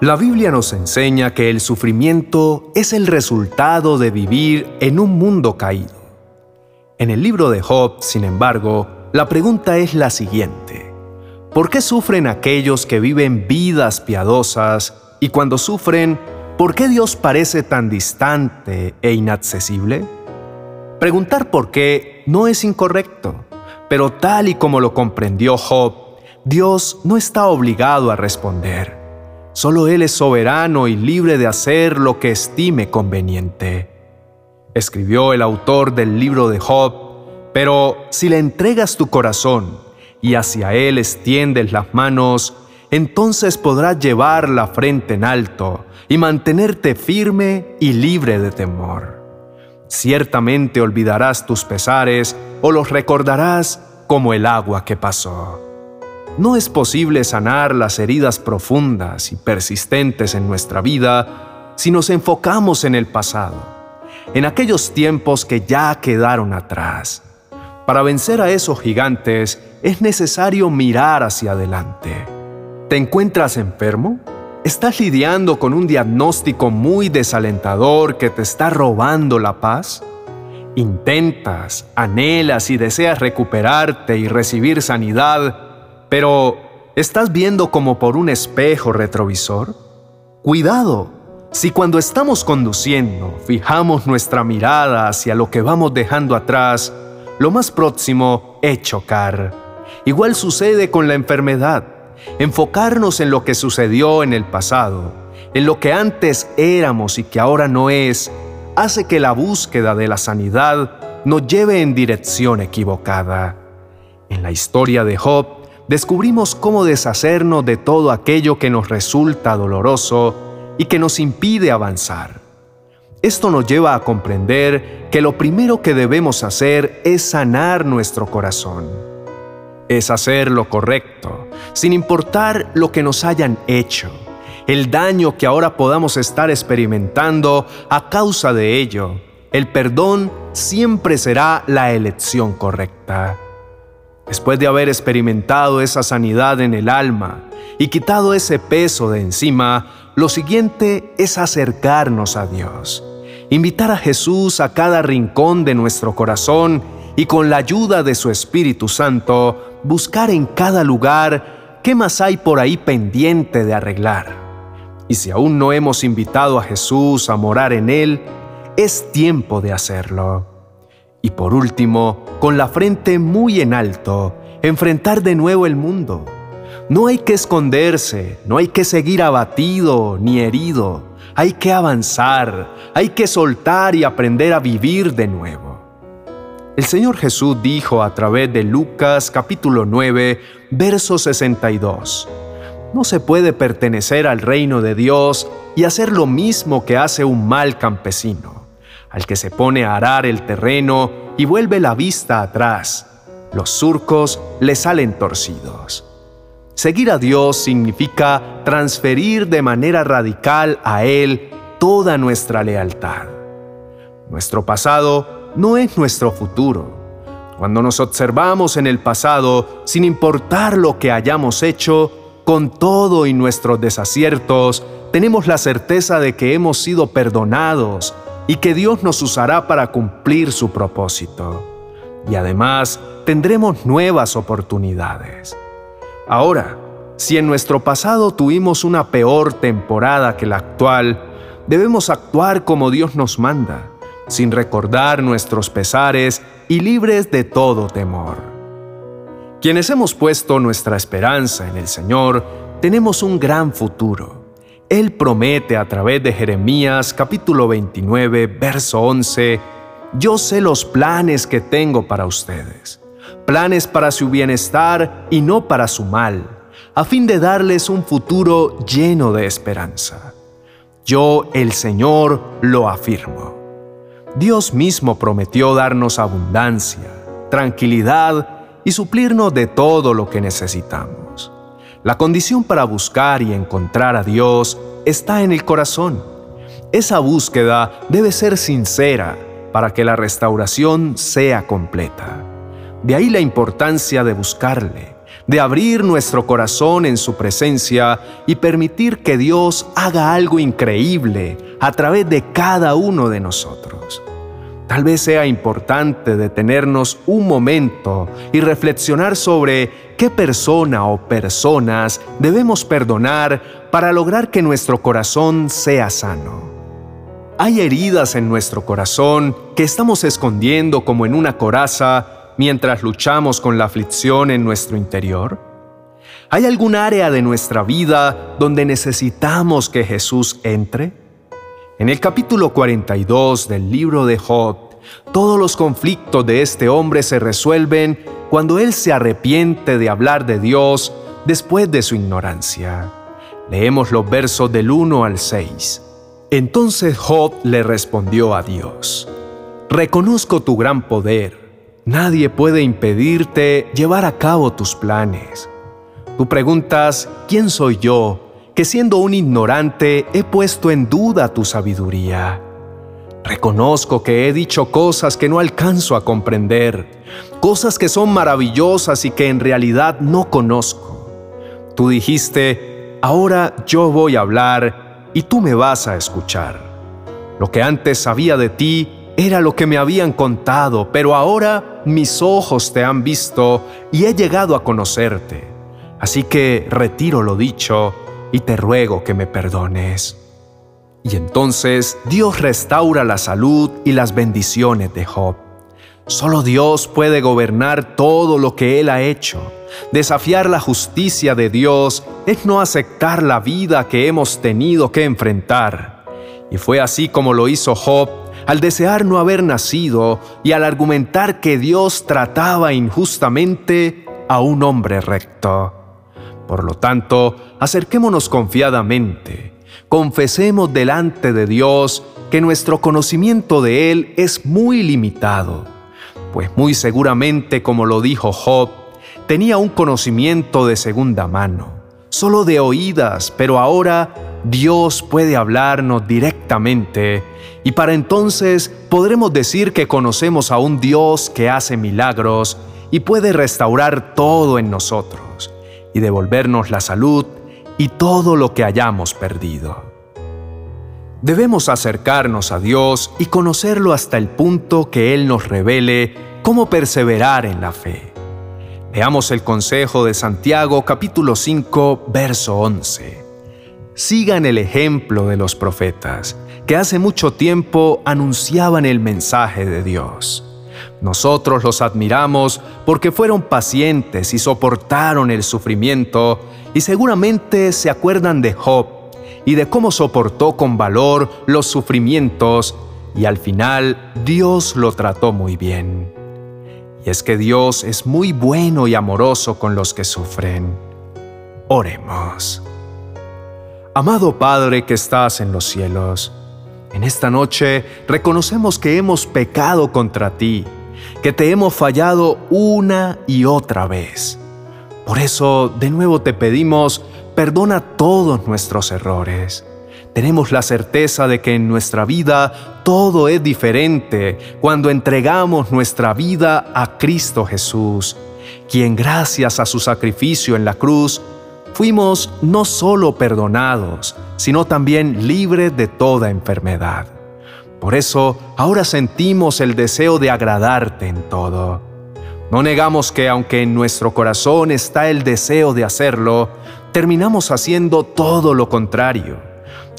La Biblia nos enseña que el sufrimiento es el resultado de vivir en un mundo caído. En el libro de Job, sin embargo, la pregunta es la siguiente. ¿Por qué sufren aquellos que viven vidas piadosas y cuando sufren, por qué Dios parece tan distante e inaccesible? Preguntar por qué no es incorrecto, pero tal y como lo comprendió Job, Dios no está obligado a responder. Solo Él es soberano y libre de hacer lo que estime conveniente. Escribió el autor del libro de Job, pero si le entregas tu corazón y hacia Él extiendes las manos, entonces podrás llevar la frente en alto y mantenerte firme y libre de temor. Ciertamente olvidarás tus pesares o los recordarás como el agua que pasó. No es posible sanar las heridas profundas y persistentes en nuestra vida si nos enfocamos en el pasado, en aquellos tiempos que ya quedaron atrás. Para vencer a esos gigantes es necesario mirar hacia adelante. ¿Te encuentras enfermo? ¿Estás lidiando con un diagnóstico muy desalentador que te está robando la paz? Intentas, anhelas y deseas recuperarte y recibir sanidad pero, ¿estás viendo como por un espejo retrovisor? Cuidado, si cuando estamos conduciendo fijamos nuestra mirada hacia lo que vamos dejando atrás, lo más próximo es chocar. Igual sucede con la enfermedad. Enfocarnos en lo que sucedió en el pasado, en lo que antes éramos y que ahora no es, hace que la búsqueda de la sanidad nos lleve en dirección equivocada. En la historia de Job, descubrimos cómo deshacernos de todo aquello que nos resulta doloroso y que nos impide avanzar. Esto nos lleva a comprender que lo primero que debemos hacer es sanar nuestro corazón. Es hacer lo correcto, sin importar lo que nos hayan hecho, el daño que ahora podamos estar experimentando a causa de ello. El perdón siempre será la elección correcta. Después de haber experimentado esa sanidad en el alma y quitado ese peso de encima, lo siguiente es acercarnos a Dios, invitar a Jesús a cada rincón de nuestro corazón y con la ayuda de su Espíritu Santo, buscar en cada lugar qué más hay por ahí pendiente de arreglar. Y si aún no hemos invitado a Jesús a morar en Él, es tiempo de hacerlo. Y por último, con la frente muy en alto, enfrentar de nuevo el mundo. No hay que esconderse, no hay que seguir abatido ni herido, hay que avanzar, hay que soltar y aprender a vivir de nuevo. El Señor Jesús dijo a través de Lucas capítulo 9, verso 62, No se puede pertenecer al reino de Dios y hacer lo mismo que hace un mal campesino al que se pone a arar el terreno y vuelve la vista atrás. Los surcos le salen torcidos. Seguir a Dios significa transferir de manera radical a Él toda nuestra lealtad. Nuestro pasado no es nuestro futuro. Cuando nos observamos en el pasado, sin importar lo que hayamos hecho, con todo y nuestros desaciertos, tenemos la certeza de que hemos sido perdonados y que Dios nos usará para cumplir su propósito. Y además tendremos nuevas oportunidades. Ahora, si en nuestro pasado tuvimos una peor temporada que la actual, debemos actuar como Dios nos manda, sin recordar nuestros pesares y libres de todo temor. Quienes hemos puesto nuestra esperanza en el Señor, tenemos un gran futuro él promete a través de Jeremías capítulo 29, verso 11, Yo sé los planes que tengo para ustedes, planes para su bienestar y no para su mal, a fin de darles un futuro lleno de esperanza. Yo, el Señor, lo afirmo. Dios mismo prometió darnos abundancia, tranquilidad y suplirnos de todo lo que necesitamos. La condición para buscar y encontrar a Dios está en el corazón. Esa búsqueda debe ser sincera para que la restauración sea completa. De ahí la importancia de buscarle, de abrir nuestro corazón en su presencia y permitir que Dios haga algo increíble a través de cada uno de nosotros. Tal vez sea importante detenernos un momento y reflexionar sobre qué persona o personas debemos perdonar para lograr que nuestro corazón sea sano. Hay heridas en nuestro corazón que estamos escondiendo como en una coraza mientras luchamos con la aflicción en nuestro interior. ¿Hay algún área de nuestra vida donde necesitamos que Jesús entre? En el capítulo 42 del libro de Job, todos los conflictos de este hombre se resuelven cuando él se arrepiente de hablar de Dios después de su ignorancia. Leemos los versos del 1 al 6. Entonces Job le respondió a Dios, Reconozco tu gran poder. Nadie puede impedirte llevar a cabo tus planes. Tú preguntas, ¿quién soy yo? Que siendo un ignorante he puesto en duda tu sabiduría. Reconozco que he dicho cosas que no alcanzo a comprender, cosas que son maravillosas y que en realidad no conozco. Tú dijiste, ahora yo voy a hablar y tú me vas a escuchar. Lo que antes sabía de ti era lo que me habían contado, pero ahora mis ojos te han visto y he llegado a conocerte. Así que retiro lo dicho y te ruego que me perdones. Y entonces Dios restaura la salud y las bendiciones de Job. Solo Dios puede gobernar todo lo que Él ha hecho. Desafiar la justicia de Dios es no aceptar la vida que hemos tenido que enfrentar. Y fue así como lo hizo Job al desear no haber nacido y al argumentar que Dios trataba injustamente a un hombre recto. Por lo tanto, acerquémonos confiadamente, confesemos delante de Dios que nuestro conocimiento de Él es muy limitado, pues muy seguramente, como lo dijo Job, tenía un conocimiento de segunda mano, solo de oídas, pero ahora Dios puede hablarnos directamente y para entonces podremos decir que conocemos a un Dios que hace milagros y puede restaurar todo en nosotros y devolvernos la salud y todo lo que hayamos perdido. Debemos acercarnos a Dios y conocerlo hasta el punto que Él nos revele cómo perseverar en la fe. Veamos el consejo de Santiago capítulo 5, verso 11. Sigan el ejemplo de los profetas, que hace mucho tiempo anunciaban el mensaje de Dios. Nosotros los admiramos porque fueron pacientes y soportaron el sufrimiento y seguramente se acuerdan de Job y de cómo soportó con valor los sufrimientos y al final Dios lo trató muy bien. Y es que Dios es muy bueno y amoroso con los que sufren. Oremos. Amado Padre que estás en los cielos, en esta noche reconocemos que hemos pecado contra ti que te hemos fallado una y otra vez. Por eso, de nuevo te pedimos, perdona todos nuestros errores. Tenemos la certeza de que en nuestra vida todo es diferente cuando entregamos nuestra vida a Cristo Jesús, quien gracias a su sacrificio en la cruz, fuimos no solo perdonados, sino también libres de toda enfermedad. Por eso ahora sentimos el deseo de agradarte en todo. No negamos que aunque en nuestro corazón está el deseo de hacerlo, terminamos haciendo todo lo contrario.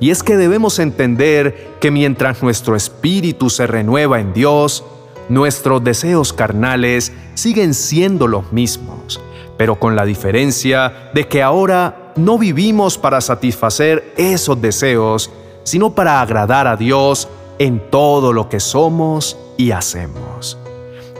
Y es que debemos entender que mientras nuestro espíritu se renueva en Dios, nuestros deseos carnales siguen siendo los mismos, pero con la diferencia de que ahora no vivimos para satisfacer esos deseos, sino para agradar a Dios en todo lo que somos y hacemos.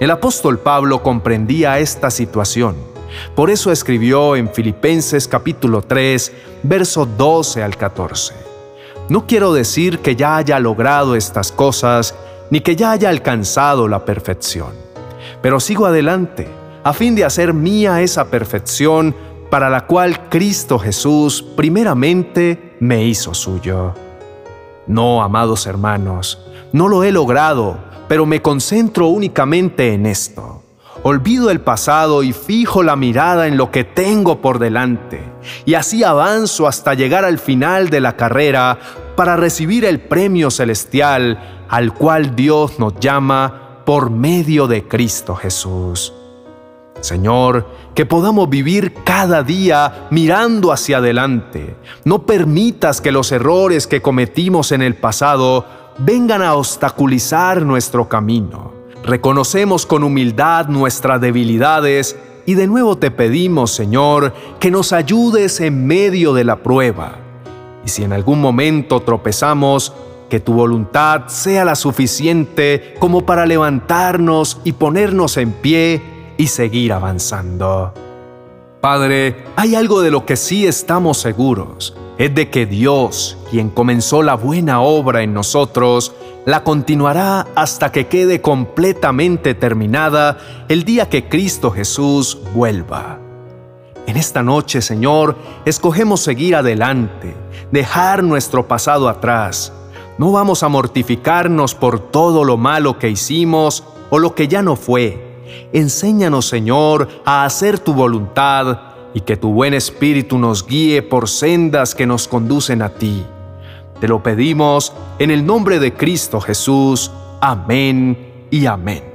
El apóstol Pablo comprendía esta situación. Por eso escribió en Filipenses capítulo 3, verso 12 al 14. No quiero decir que ya haya logrado estas cosas, ni que ya haya alcanzado la perfección, pero sigo adelante, a fin de hacer mía esa perfección para la cual Cristo Jesús primeramente me hizo suyo. No, amados hermanos, no lo he logrado, pero me concentro únicamente en esto. olvido el pasado y fijo la mirada en lo que tengo por delante. Y así avanzo hasta llegar al final de la carrera para recibir el premio celestial al cual Dios nos llama por medio de Cristo Jesús. Señor, que podamos vivir cada día mirando hacia adelante. No permitas que los errores que cometimos en el pasado vengan a obstaculizar nuestro camino. Reconocemos con humildad nuestras debilidades y de nuevo te pedimos, Señor, que nos ayudes en medio de la prueba. Y si en algún momento tropezamos, que tu voluntad sea la suficiente como para levantarnos y ponernos en pie y seguir avanzando. Padre, hay algo de lo que sí estamos seguros, es de que Dios, quien comenzó la buena obra en nosotros, la continuará hasta que quede completamente terminada el día que Cristo Jesús vuelva. En esta noche, Señor, escogemos seguir adelante, dejar nuestro pasado atrás. No vamos a mortificarnos por todo lo malo que hicimos o lo que ya no fue Enséñanos, Señor, a hacer tu voluntad y que tu buen espíritu nos guíe por sendas que nos conducen a ti. Te lo pedimos en el nombre de Cristo Jesús. Amén y amén.